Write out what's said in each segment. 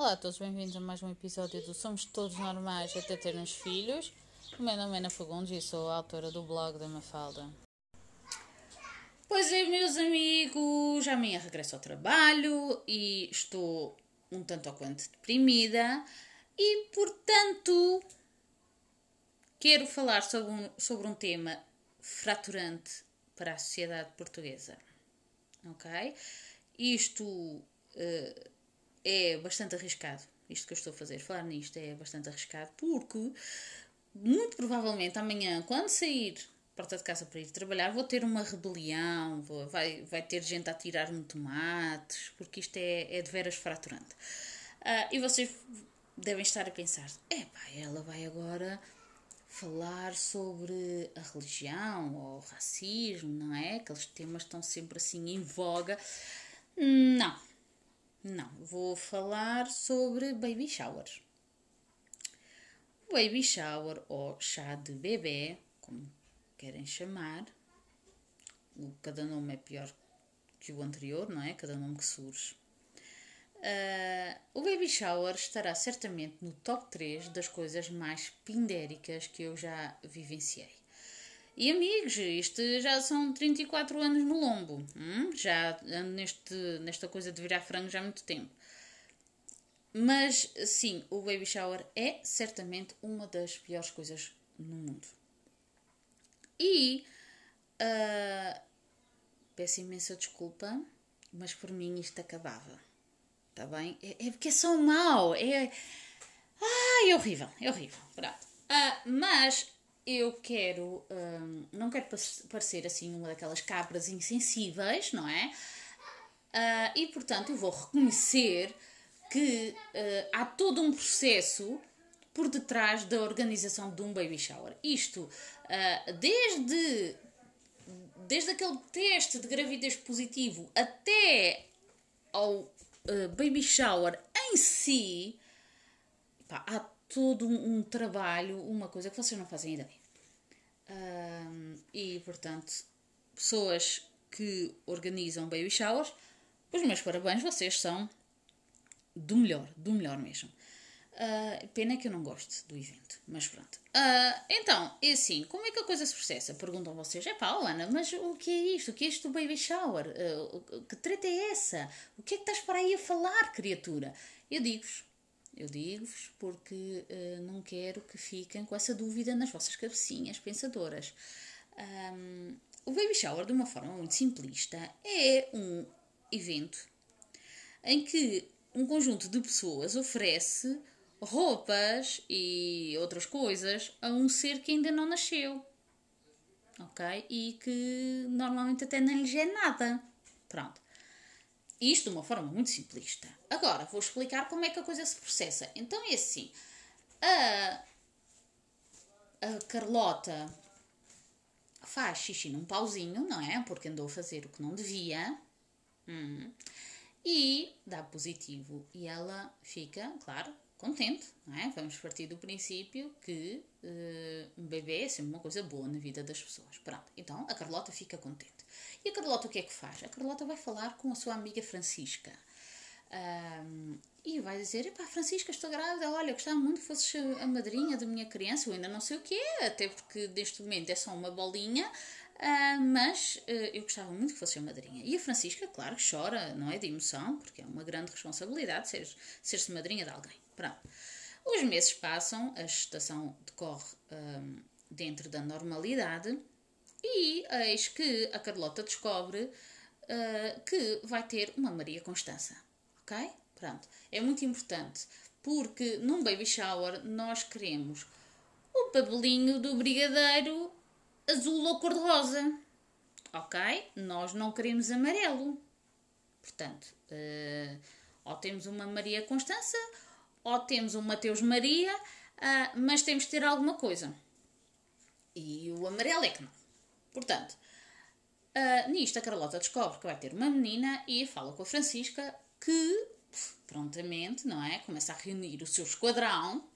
Olá a todos, bem-vindos a mais um episódio do Somos Todos Normais até termos filhos. O meu nome é Ana Fagundes e sou a autora do blog da Mafalda. Pois é, meus amigos, amanhã regresso ao trabalho e estou um tanto ou quanto deprimida e, portanto, quero falar sobre um, sobre um tema fraturante para a sociedade portuguesa. Ok? Isto uh, é bastante arriscado. Isto que eu estou a fazer, falar nisto é bastante arriscado, porque muito provavelmente amanhã, quando sair porta de casa para ir trabalhar, vou ter uma rebelião, vou, vai, vai ter gente a tirar-me tomates, porque isto é, é de veras fraturante. Uh, e vocês devem estar a pensar: é pá, ela vai agora falar sobre a religião ou o racismo, não é? Aqueles temas estão sempre assim em voga. Não, não. Vou falar sobre baby showers. Baby shower ou chá de bebê, como querem chamar. Cada nome é pior que o anterior, não é? Cada nome que surge. Uh, o baby shower estará certamente no top 3 das coisas mais pindéricas que eu já vivenciei. E amigos, isto já são 34 anos no lombo. Hum? Já ando neste, nesta coisa de virar frango já há muito tempo. Mas sim, o baby shower é certamente uma das piores coisas no mundo. E uh, peço imensa desculpa, mas por mim isto acabava. Está bem? É, é, porque é só mau. É. Ai, é horrível, é horrível. Pronto. Uh, mas eu quero. Um, não quero parecer assim uma daquelas cabras insensíveis, não é? Uh, e portanto eu vou reconhecer que uh, há todo um processo por detrás da organização de um baby shower. Isto, uh, desde, desde aquele teste de gravidez positivo até ao baby shower em si, pá, há todo um, um, trabalho, uma coisa que vocês não fazem ideia. Um, e, portanto, pessoas que organizam baby showers, os meus parabéns, vocês são do melhor, do melhor mesmo. Uh, pena que eu não gosto do evento, mas pronto. Uh, então, é assim, como é que a coisa se processa? Perguntam vocês, é pá, Ana, mas o que é isto? O que é isto do baby shower? Uh, que treta é essa? O que é que estás para aí a falar, criatura? Eu digo-vos, eu digo-vos porque não quero que fiquem com essa dúvida nas vossas cabecinhas pensadoras. Um, o baby shower, de uma forma muito simplista, é um evento em que um conjunto de pessoas oferece roupas e outras coisas a um ser que ainda não nasceu. Ok? E que normalmente até nem lhes é nada. Pronto. Isto de uma forma muito simplista. Agora vou explicar como é que a coisa se processa. Então é assim: a, a Carlota faz xixi num pauzinho, não é? Porque andou a fazer o que não devia. Hum. E dá positivo. E ela fica, claro, contente, não é? Vamos partir do princípio que uh, um bebê é sempre uma coisa boa na vida das pessoas. Pronto, então a Carlota fica contente. E a Carlota o que é que faz? A Carlota vai falar com a sua amiga Francisca. Um, e vai dizer: Epá, Francisca, estou grávida. Olha, gostava muito que fosses a madrinha da minha criança. Eu ainda não sei o que é, até porque neste momento é só uma bolinha. Uh, mas uh, eu gostava muito que fosse a madrinha. E a Francisca, claro, chora, não é? De emoção, porque é uma grande responsabilidade ser-se ser madrinha de alguém. Pronto. Os meses passam, a gestação decorre um, dentro da normalidade e eis que a Carlota descobre uh, que vai ter uma Maria Constança. Ok? Pronto. É muito importante porque num baby shower nós queremos o pabelinho do brigadeiro azul ou cor-de-rosa. Ok? Nós não queremos amarelo. Portanto, uh, ou temos uma Maria Constança ou temos um Mateus Maria, uh, mas temos de ter alguma coisa. E o amarelo é que não. Portanto, uh, nisto a Carlota descobre que vai ter uma menina e fala com a Francisca que prontamente, não é? Começa a reunir o seu esquadrão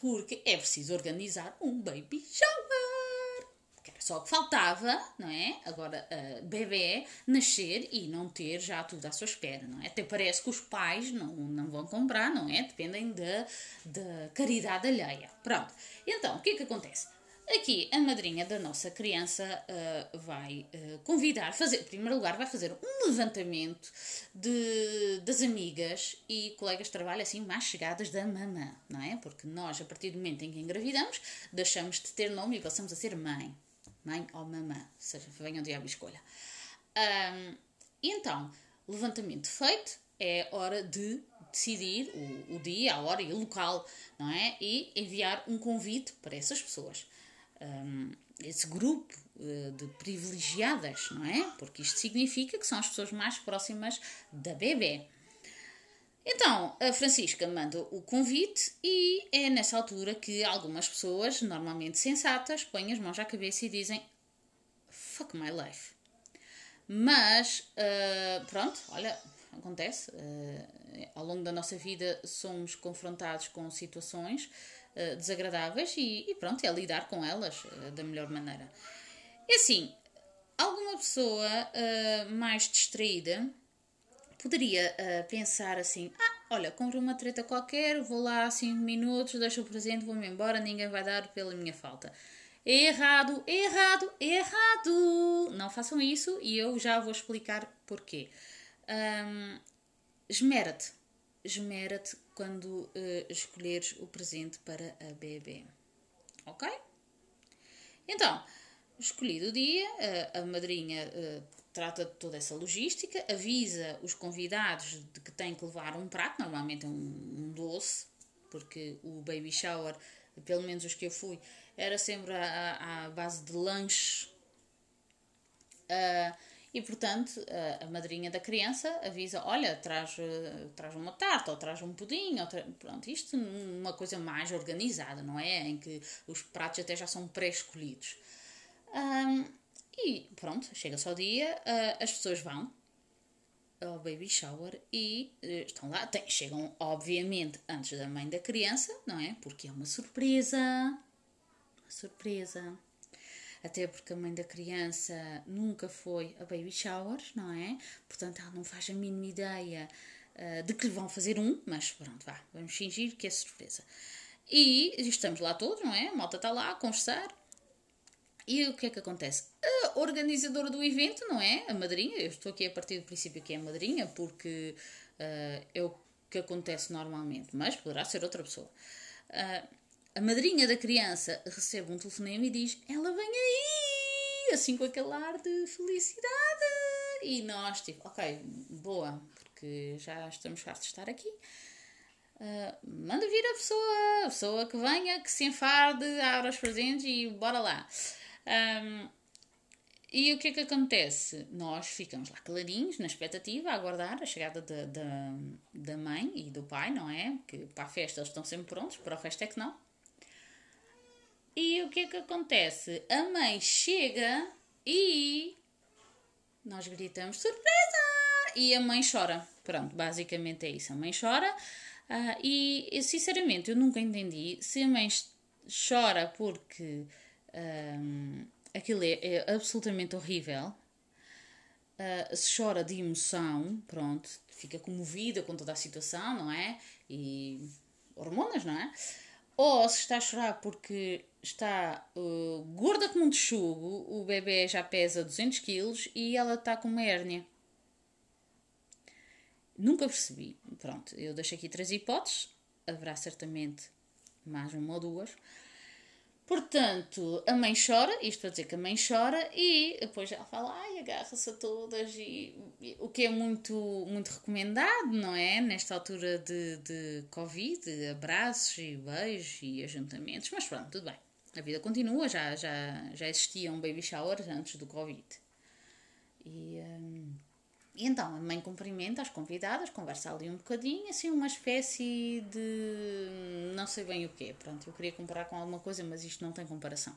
porque é preciso organizar um baby shower. Que era só que faltava, não é? Agora, uh, bebê nascer e não ter já tudo à sua espera, não é? Até parece que os pais não, não vão comprar, não é? Dependem da, da caridade alheia. Pronto. Então, o que é que acontece? Aqui a madrinha da nossa criança uh, vai uh, convidar, fazer, em primeiro lugar, vai fazer um levantamento de, das amigas e colegas de trabalho assim mais chegadas da mamã, não é? Porque nós, a partir do momento em que engravidamos, deixamos de ter nome e passamos a ser mãe. Mãe ou mamã, seja, venham de a escolha. Um, então, levantamento feito, é hora de decidir o, o dia, a hora e o local, não é? E enviar um convite para essas pessoas um, esse grupo uh, de privilegiadas, não é? Porque isto significa que são as pessoas mais próximas da bebê. Então, a Francisca manda o convite e é nessa altura que algumas pessoas, normalmente sensatas, põem as mãos à cabeça e dizem fuck my life. Mas, uh, pronto, olha, acontece. Uh, ao longo da nossa vida somos confrontados com situações uh, desagradáveis e, e, pronto, é lidar com elas uh, da melhor maneira. É assim, alguma pessoa mais distraída poderia pensar assim: ah, olha, compro uma treta qualquer, vou lá 5 minutos, deixo o presente, vou-me embora, ninguém vai dar pela minha falta. Errado, errado, errado! Não façam isso e eu já vou explicar porquê. Um, esmera-te, esmera-te quando uh, escolheres o presente para a bebê. Ok? Então, escolhido o dia, uh, a madrinha uh, trata de toda essa logística, avisa os convidados de que têm que levar um prato, normalmente é um, um doce, porque o baby shower, pelo menos os que eu fui, era sempre à, à base de lanche. Uh, e, portanto, a, madrinha da criança avisa: olha, traz, uh, traz uma tarta, ou traz um pudim, ou tra... pronto, isto uma coisa mais organizada, não é? Em que os pratos até já são pré-escolhidos. Um, e pronto, chega-se ao dia, uh, as pessoas vão ao baby shower e uh, estão lá, tem, chegam obviamente antes da mãe da criança, não é? Porque é uma surpresa. Uma surpresa até porque a mãe da criança nunca foi a baby showers, não é? Portanto, ela não faz a mínima ideia uh, de que lhe vão fazer um, mas pronto, vá, vamos fingir que é surpresa. E estamos lá todos, não é? A malta está lá a conversar. E o que é que acontece? A organizadora do evento, não é? A madrinha, eu estou aqui a partir do princípio que é a madrinha, porque uh, é o que acontece normalmente, mas poderá ser outra pessoa. Uh, a madrinha da criança recebe um telefonema e diz: Ela vem aí! Assim com aquele ar de felicidade. E nós, tipo, ok, boa, porque já estamos fartos de estar aqui. Uh, manda vir a pessoa, a pessoa que venha, que se enfarde, abra os presentes e bora lá. Um, e o que é que acontece? Nós ficamos lá clarinhos, na expectativa, a aguardar a chegada da, da, da mãe e do pai, não é? Que para a festa eles estão sempre prontos, para o resto é que não. E o que é que acontece? A mãe chega e nós gritamos surpresa! E a mãe chora. Pronto, basicamente é isso. A mãe chora uh, e, sinceramente, eu nunca entendi se a mãe chora porque um, aquilo é, é, absolutamente horrível. Uh, se chora de emoção, pronto, fica comovida com toda a situação, não é? E hormonas, não é? Ou se está a chorar porque está uh, gorda como um texugo, o bebê já pesa 200 quilos e ela está com uma hérnia. Nunca percebi. Pronto, eu deixo aqui três hipóteses. Haverá certamente mais uma ou duas. Portanto, a mãe chora, isto para dizer que a mãe chora, e depois ela fala, ai, agarra-se a todas, e, e, o que é muito, muito recomendado, não é? Nesta altura de, de Covid, abraços e beijos e ajuntamentos, mas pronto, tudo bem. A vida continua, já, já, já existia um baby shower antes do Covid. E, hum, e então a mãe cumprimenta as convidadas, conversa ali um bocadinho, assim, uma espécie de. não sei bem o quê. Pronto, eu queria comparar com alguma coisa, mas isto não tem comparação.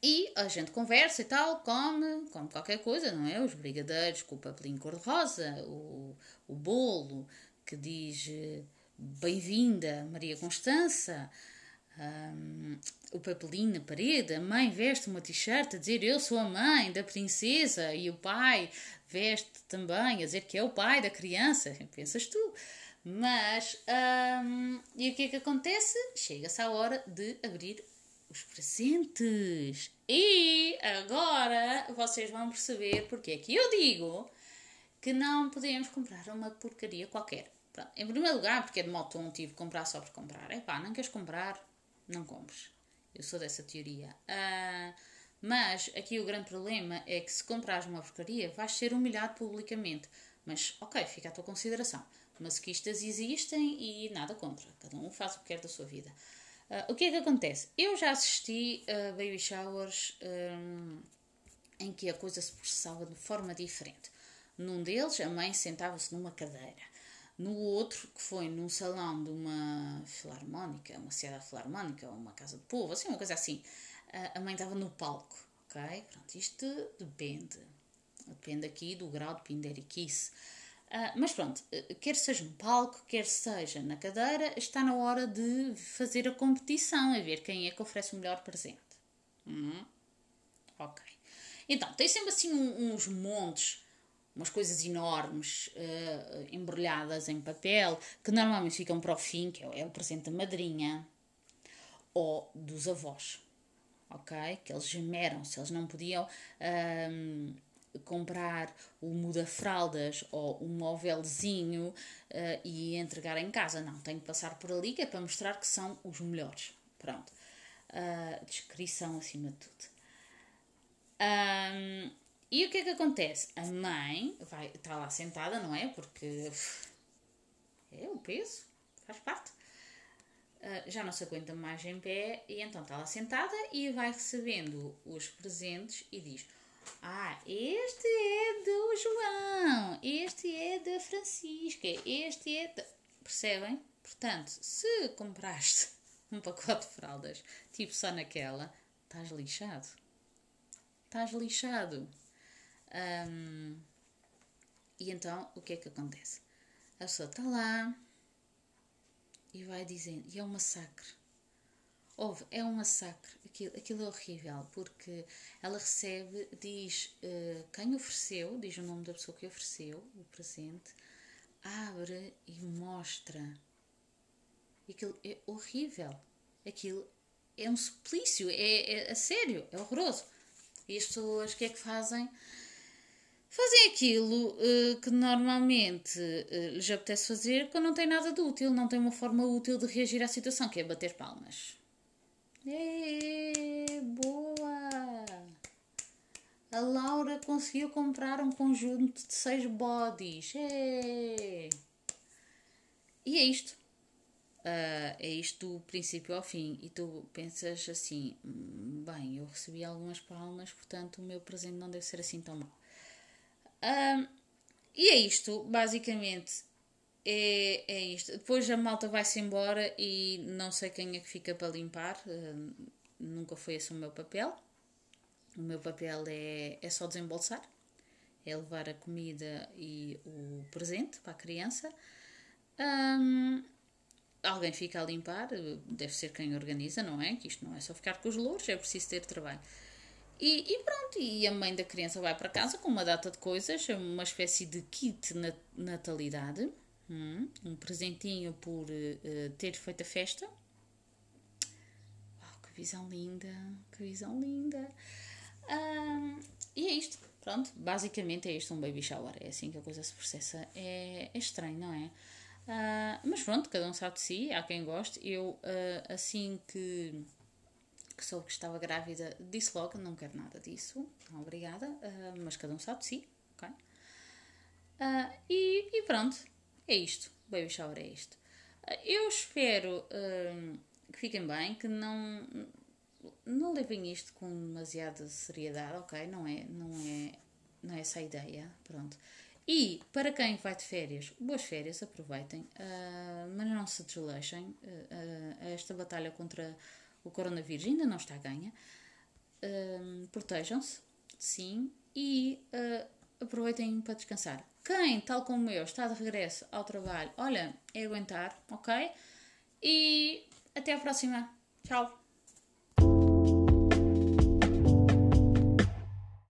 E a gente conversa e tal, come, come qualquer coisa, não é? Os brigadeiros com o papelinho cor-de-rosa, o, o bolo que diz eh, bem-vinda Maria Constança, um, o papelinho na parede, a mãe veste uma t-shirt a dizer eu sou a mãe da princesa e o pai veste também a dizer que é o pai da criança, pensas tu. Mas, um, e o que é que acontece? Chega-se à hora de abrir os presentes. E agora vocês vão perceber porque é que eu digo que não podemos comprar uma porcaria qualquer. Pronto. Em primeiro lugar, porque é de moto tive que comprar só por comprar. É pá, não queres comprar? Não compres. Eu sou dessa teoria. Uh, mas aqui o grande problema é que se comprares uma porcaria, vais ser humilhado publicamente. Mas ok, fica à tua consideração. Masoquistas existem e nada contra. Cada um faz o que quer da sua vida. Uh, o que é que acontece? Eu já assisti a baby showers um, em que a coisa se processava de forma diferente. Num deles, a mãe sentava-se numa cadeira. No outro, que foi num salão de uma filarmónica, uma sociedade filarmónica, uma casa de povo, assim, uma coisa assim, a mãe estava no palco, ok? Pronto, isto depende. Depende aqui do grau de pinderiquice. Uh, mas pronto, quer seja no palco, quer seja na cadeira, está na hora de fazer a competição, a ver quem é que oferece o melhor presente. Hum? Ok. Então, tem sempre assim uns montes umas coisas enormes uh, embrulhadas em papel que normalmente ficam para o fim, que é, é o presente da madrinha ou dos avós, ok? Que eles gemeram, se eles não podiam um, comprar o muda-fraldas ou um móvelzinho uh, e entregar em casa, não, tenho que passar por ali que é para mostrar que são os melhores. Pronto. Uh, descrição acima de tudo. Um, e o que é que acontece? A mãe vai, está lá sentada, não é? Porque é o peso, faz parte. Uh, já não se aguenta mais em pé e então está lá sentada e vai recebendo os presentes e diz: Ah, este é do João, este é da Francisca, este é. De... Percebem? Portanto, se compraste um pacote de fraldas tipo só naquela, estás lixado. Estás lixado. Um, e então, o que é que acontece? A pessoa está lá e vai dizendo, e é um massacre. Houve, é um massacre. Aquilo, aquilo é horrível, porque ela recebe, diz uh, quem ofereceu, diz o nome da pessoa que ofereceu o presente, abre e mostra. Aquilo é horrível. Aquilo é um suplício, é, é a sério, é horroroso. E as pessoas, o que é que fazem? Fazem aquilo uh, que normalmente uh, lhes apetece fazer quando não tem nada de útil, não tem uma forma útil de reagir à situação, que é bater palmas. É, boa! A Laura conseguiu comprar um conjunto de seis bodies. É. E é isto. Uh, é isto do princípio ao fim. E tu pensas assim: hum, bem, eu recebi algumas palmas, portanto o meu presente não deve ser assim tão mau. Um, e é isto, basicamente. É, é isto. Depois a malta vai-se embora e não sei quem é que fica para limpar. Nunca foi esse o meu papel. O meu papel é, é só desembolsar, é levar a comida e o presente para a criança. Um, alguém fica a limpar, deve ser quem organiza, não é? Que isto não é só ficar com os louros, é preciso ter trabalho. E, e, pronto, e a mãe da criança vai para casa com uma data de coisas, uma espécie de kit na natalidade, hum, um presentinho por uh, ter feito a festa. Oh, que visão linda, que visão linda. Um, e é isto, pronto, basicamente é isto um baby shower, é assim que a coisa se processa. É, é estranho, não é? Uh, mas pronto, cada um sabe de si, há quem goste. Eu, uh, assim que que soube que estava grávida, disse logo: não quero nada disso, não, obrigada, uh, mas cada um sabe de si, ok? Uh, e, e, pronto, é isto. Baby shower é isto. Uh, eu espero que fiquem bem, que não, não levem isto com demasiada seriedade, ok? Não é, não é, não é essa a ideia, pronto. E para quem vai de férias, boas férias, aproveitem, mas não se desleixem. esta batalha contra o coronavírus ainda não está a ganha. Uh, Protejam-se, sim, e uh, aproveitem para descansar. Quem, tal como eu, está de regresso ao trabalho, olha, é aguentar, ok? E até à próxima. Tchau!